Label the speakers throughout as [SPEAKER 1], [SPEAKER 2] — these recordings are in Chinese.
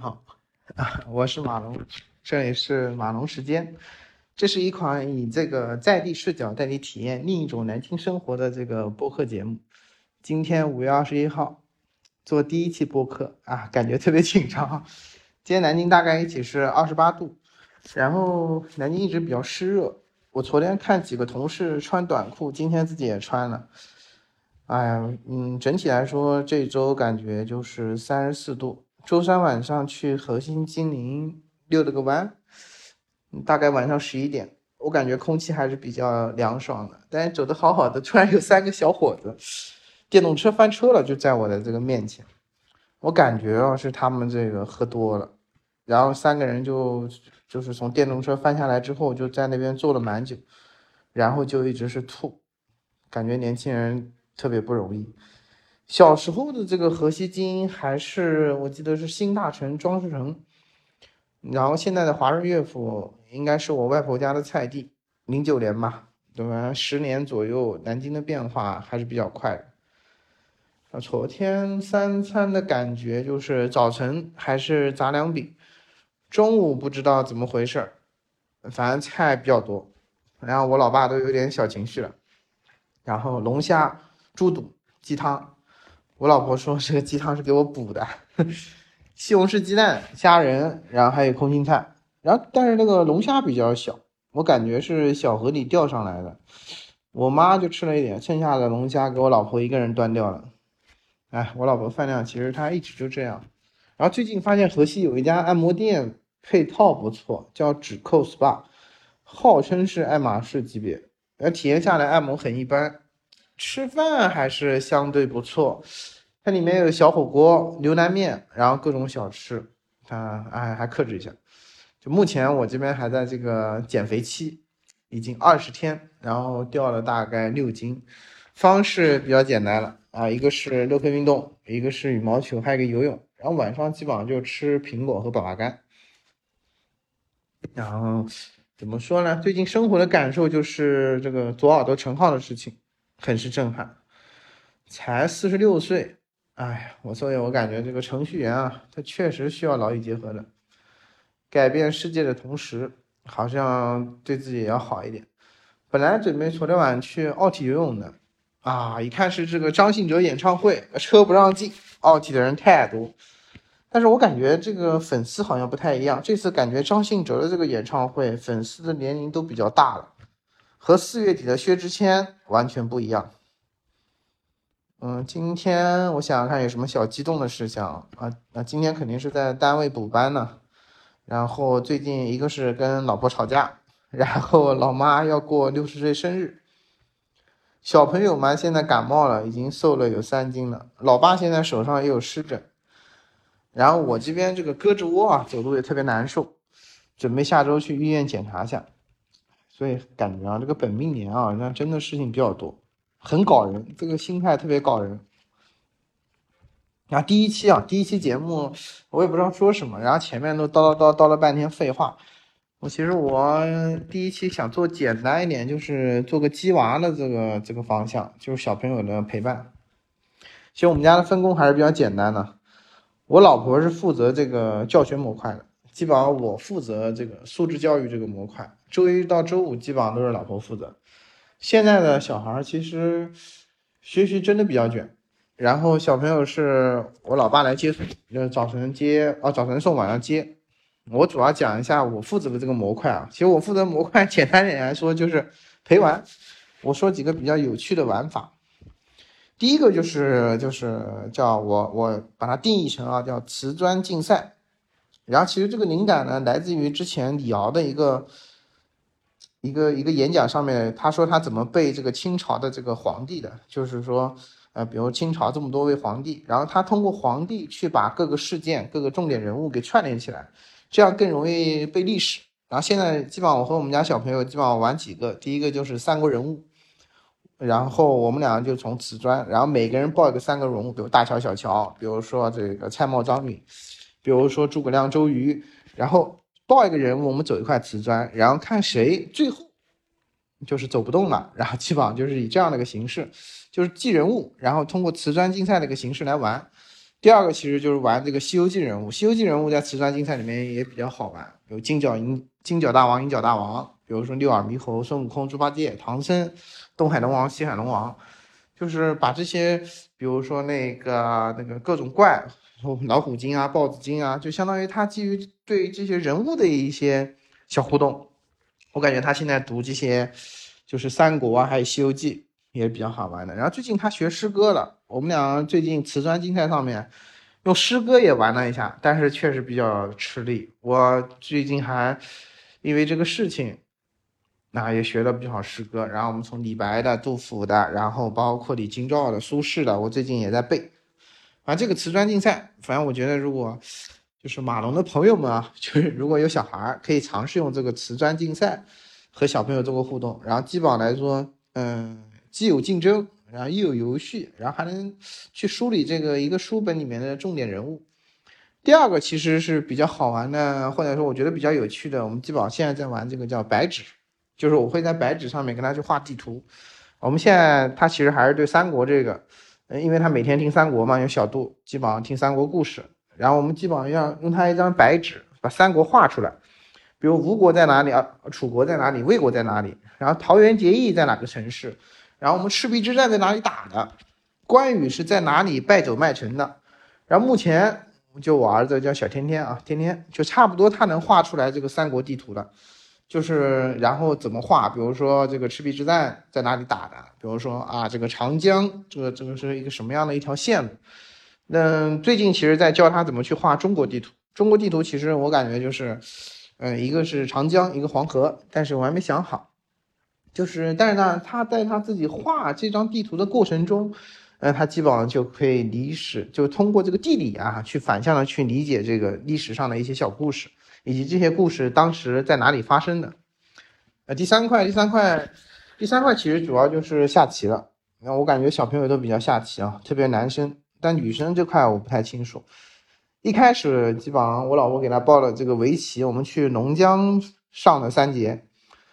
[SPEAKER 1] 好，啊，我是马龙，这里是马龙时间。这是一款以这个在地视角带你体验另一种南京生活的这个播客节目。今天五月二十一号，做第一期播客啊，感觉特别紧张。今天南京大概一起是二十八度，然后南京一直比较湿热。我昨天看几个同事穿短裤，今天自己也穿了。哎呀，嗯，整体来说这周感觉就是三十四度。周三晚上去核心精灵溜了个弯，大概晚上十一点，我感觉空气还是比较凉爽的。但是走的好好的，突然有三个小伙子电动车翻车了，就在我的这个面前。我感觉啊是他们这个喝多了，然后三个人就就是从电动车翻下来之后，就在那边坐了蛮久，然后就一直是吐，感觉年轻人特别不容易。小时候的这个河西精英还是我记得是新大城装饰城，然后现在的华润乐府应该是我外婆家的菜地，零九年吧，对吧？十年左右，南京的变化还是比较快的。啊，昨天三餐的感觉就是早晨还是杂粮饼，中午不知道怎么回事儿，反正菜比较多，然后我老爸都有点小情绪了，然后龙虾、猪肚、鸡汤。我老婆说这个鸡汤是给我补的，西红柿鸡蛋、虾仁，然后还有空心菜，然后但是那个龙虾比较小，我感觉是小河里钓上来的。我妈就吃了一点，剩下的龙虾给我老婆一个人端掉了。哎，我老婆饭量其实她一直就这样。然后最近发现河西有一家按摩店配套不错，叫指扣 SPA，号称是爱马仕级别，而体验下来按摩很一般。吃饭还是相对不错，它里面有小火锅、牛腩面，然后各种小吃，它哎还克制一下。就目前我这边还在这个减肥期，已经二十天，然后掉了大概六斤。方式比较简单了啊，一个是六分运动，一个是羽毛球，还有一个游泳。然后晚上基本上就吃苹果和粑粑干。然后怎么说呢？最近生活的感受就是这个左耳朵陈浩的事情。很是震撼，才四十六岁，哎呀，我所以，我感觉这个程序员啊，他确实需要劳逸结合的，改变世界的同时，好像对自己也要好一点。本来准备昨天晚上去奥体游泳的，啊，一看是这个张信哲演唱会，车不让进，奥体的人太多。但是我感觉这个粉丝好像不太一样，这次感觉张信哲的这个演唱会，粉丝的年龄都比较大了。和四月底的薛之谦完全不一样。嗯，今天我想想看有什么小激动的事项啊？那今天肯定是在单位补班呢。然后最近一个是跟老婆吵架，然后老妈要过六十岁生日。小朋友嘛，现在感冒了，已经瘦了有三斤了。老爸现在手上也有湿疹。然后我这边这个胳肢窝啊，走路也特别难受，准备下周去医院检查一下。所以感觉啊，这个本命年啊，那真的事情比较多，很搞人，这个心态特别搞人。然后第一期啊，第一期节目我也不知道说什么，然后前面都叨叨叨叨了半天废话。我其实我第一期想做简单一点，就是做个鸡娃的这个这个方向，就是小朋友的陪伴。其实我们家的分工还是比较简单的，我老婆是负责这个教学模块的。基本上我负责这个素质教育这个模块，周一到周五基本上都是老婆负责。现在的小孩其实学习真的比较卷，然后小朋友是我老爸来接送，就是早晨接啊，早晨送，晚上接。我主要讲一下我负责的这个模块啊，其实我负责模块 简单点来说就是陪玩。我说几个比较有趣的玩法，第一个就是就是叫我我把它定义成啊叫瓷砖竞赛。然后其实这个灵感呢，来自于之前李敖的一个一个一个演讲上面，他说他怎么背这个清朝的这个皇帝的，就是说，呃，比如清朝这么多位皇帝，然后他通过皇帝去把各个事件、各个重点人物给串联起来，这样更容易背历史。然后现在基本上我和我们家小朋友基本上玩几个，第一个就是三国人物，然后我们两个就从瓷砖，然后每个人报一个三个人物，比如大乔、小乔，比如说这个蔡瑁、张允。比如说诸葛亮、周瑜，然后报一个人物，我们走一块瓷砖，然后看谁最后就是走不动了，然后基本上就是以这样的一个形式，就是记人物，然后通过瓷砖竞赛的一个形式来玩。第二个其实就是玩这个《西游记》人物，《西游记》人物在瓷砖竞赛里面也比较好玩，有金角银金角大王、银角大王，比如说六耳猕猴、孙悟空、猪八戒、唐僧、东海龙王、西海龙王，就是把这些，比如说那个那个各种怪，老虎精啊、豹子精啊，就相当于他基于对这些人物的一些小互动，我感觉他现在读这些就是三国啊，还有《西游记》。也比较好玩的。然后最近他学诗歌了，我们俩最近瓷砖竞赛上面用诗歌也玩了一下，但是确实比较吃力。我最近还因为这个事情，那也学了不少诗歌。然后我们从李白的、杜甫的，然后包括李清照的、苏轼的，我最近也在背。啊这个瓷砖竞赛，反正我觉得如果就是马龙的朋友们啊，就是如果有小孩儿，可以尝试用这个瓷砖竞赛和小朋友做个互动。然后基本上来说，嗯。既有竞争，然后又有游戏，然后还能去梳理这个一个书本里面的重点人物。第二个其实是比较好玩的，或者说我觉得比较有趣的。我们基本上现在在玩这个叫白纸，就是我会在白纸上面跟他去画地图。我们现在他其实还是对三国这个，嗯，因为他每天听三国嘛，有小度，基本上听三国故事。然后我们基本上要用他一张白纸把三国画出来，比如吴国在哪里啊，楚国在哪里，魏国在哪里，然后桃园结义在哪个城市。然后我们赤壁之战在哪里打的？关羽是在哪里败走麦城的？然后目前就我儿子叫小天天啊，天天就差不多他能画出来这个三国地图了。就是然后怎么画？比如说这个赤壁之战在哪里打的？比如说啊，这个长江这个这个是一个什么样的一条线路？那最近其实在教他怎么去画中国地图。中国地图其实我感觉就是，嗯，一个是长江，一个黄河，但是我还没想好。就是，但是呢，他在他自己画这张地图的过程中，呃，他基本上就可以历史，就通过这个地理啊，去反向的去理解这个历史上的一些小故事，以及这些故事当时在哪里发生的。呃，第三块，第三块，第三块其实主要就是下棋了。那我感觉小朋友都比较下棋啊，特别男生，但女生这块我不太清楚。一开始基本上我老婆给他报了这个围棋，我们去龙江上了三节。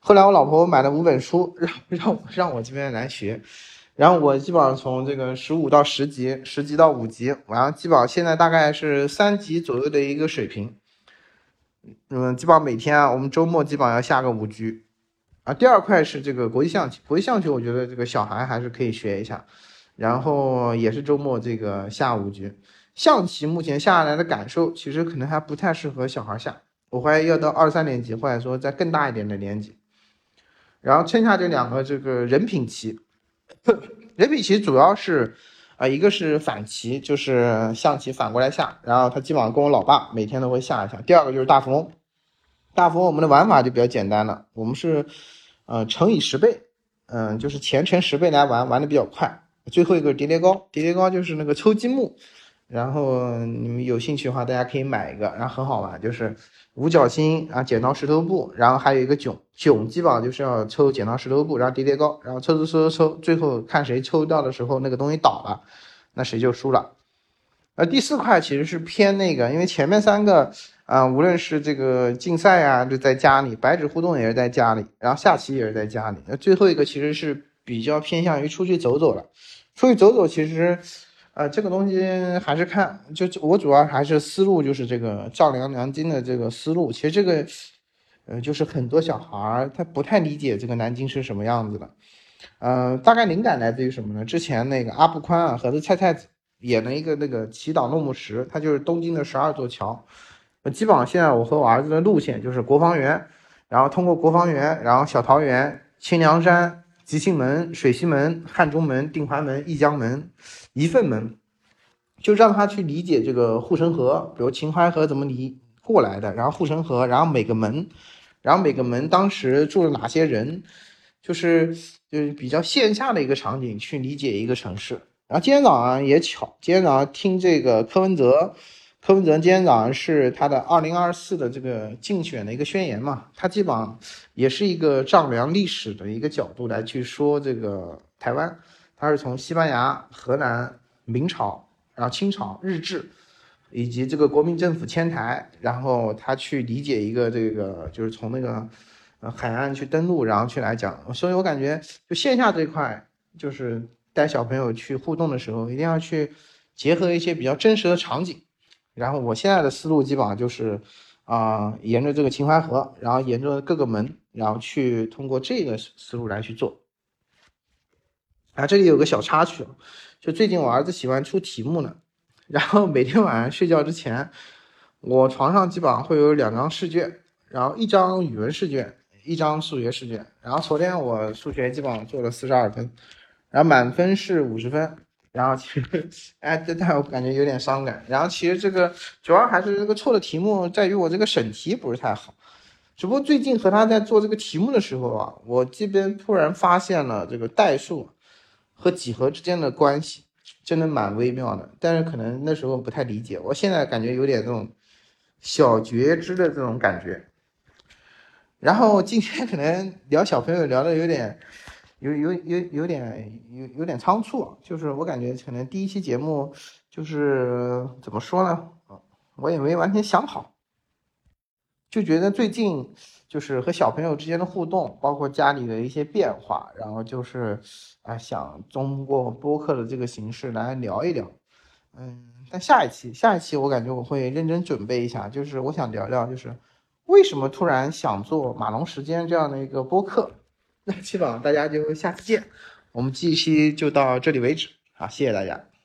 [SPEAKER 1] 后来我老婆买了五本书，让让我让我这边来学，然后我基本上从这个十五到十级，十级到五级，然后基本上现在大概是三级左右的一个水平。嗯，基本上每天啊，我们周末基本上要下个五局。啊，第二块是这个国际象棋，国际象棋我觉得这个小孩还是可以学一下，然后也是周末这个下五局。象棋目前下来的感受，其实可能还不太适合小孩下，我怀疑要到二三年级，或者说在更大一点的年级。然后剩下这两个这个人品棋，人品棋主要是啊，一个是反棋，就是象棋反过来下，然后他基本上跟我老爸每天都会下一下。第二个就是大富翁，大富翁我们的玩法就比较简单了，我们是呃乘以十倍，嗯，就是前乘十倍来玩，玩的比较快。最后一个叠叠高，叠叠高就是那个抽积木。然后你们有兴趣的话，大家可以买一个，然后很好玩，就是五角星啊，剪刀石头布，然后还有一个囧，囧基本上就是要抽剪刀石头布，然后叠叠高，然后抽抽抽抽抽，最后看谁抽到的时候那个东西倒了，那谁就输了。呃第四块其实是偏那个，因为前面三个啊，无论是这个竞赛啊，就在家里，白纸互动也是在家里，然后下棋也是在家里，那最后一个其实是比较偏向于出去走走了，出去走走其实。呃，这个东西还是看，就我主要还是思路就是这个丈量南京的这个思路。其实这个，呃，就是很多小孩他不太理解这个南京是什么样子的。呃，大概灵感来自于什么呢？之前那个阿布宽啊和这蔡蔡子演了一个那个祈祷落木石，它就是东京的十二座桥。呃，基本上现在我和我儿子的路线就是国防园，然后通过国防园，然后小桃园、清凉山。吉庆门、水西门、汉中门、定淮门、义江门、仪奋门，就让他去理解这个护城河，比如秦淮河怎么离过来的，然后护城河，然后每个门，然后每个门当时住了哪些人，就是就是比较线下的一个场景去理解一个城市。然后今天早上也巧，今天早上听这个柯文哲。柯文哲今天早上是他的二零二四的这个竞选的一个宣言嘛，他基本上也是一个丈量历史的一个角度来去说这个台湾，他是从西班牙、荷兰、明朝，然后清朝、日治，以及这个国民政府迁台，然后他去理解一个这个就是从那个呃海岸去登陆，然后去来讲，所以我感觉就线下这块就是带小朋友去互动的时候，一定要去。结合一些比较真实的场景。然后我现在的思路基本上就是，啊，沿着这个秦淮河，然后沿着各个门，然后去通过这个思路来去做。啊，这里有个小插曲，就最近我儿子喜欢出题目呢，然后每天晚上睡觉之前，我床上基本上会有两张试卷，然后一张语文试卷，一张数学试卷。然后昨天我数学基本上做了四十二分，然后满分是五十分。然后其实，哎，这但我感觉有点伤感。然后其实这个主要还是这个错的题目在于我这个审题不是太好。只不过最近和他在做这个题目的时候啊，我这边突然发现了这个代数和几何之间的关系，真的蛮微妙的。但是可能那时候不太理解，我现在感觉有点这种小觉知的这种感觉。然后今天可能聊小朋友聊的有点。有有有有点有有点仓促，就是我感觉可能第一期节目就是怎么说呢？我也没完全想好，就觉得最近就是和小朋友之间的互动，包括家里的一些变化，然后就是啊想通过播客的这个形式来聊一聊。嗯，但下一期下一期我感觉我会认真准备一下，就是我想聊聊就是为什么突然想做马龙时间这样的一个播客。那基本上大家就下次见，我们这一期就到这里为止，好，谢谢大家。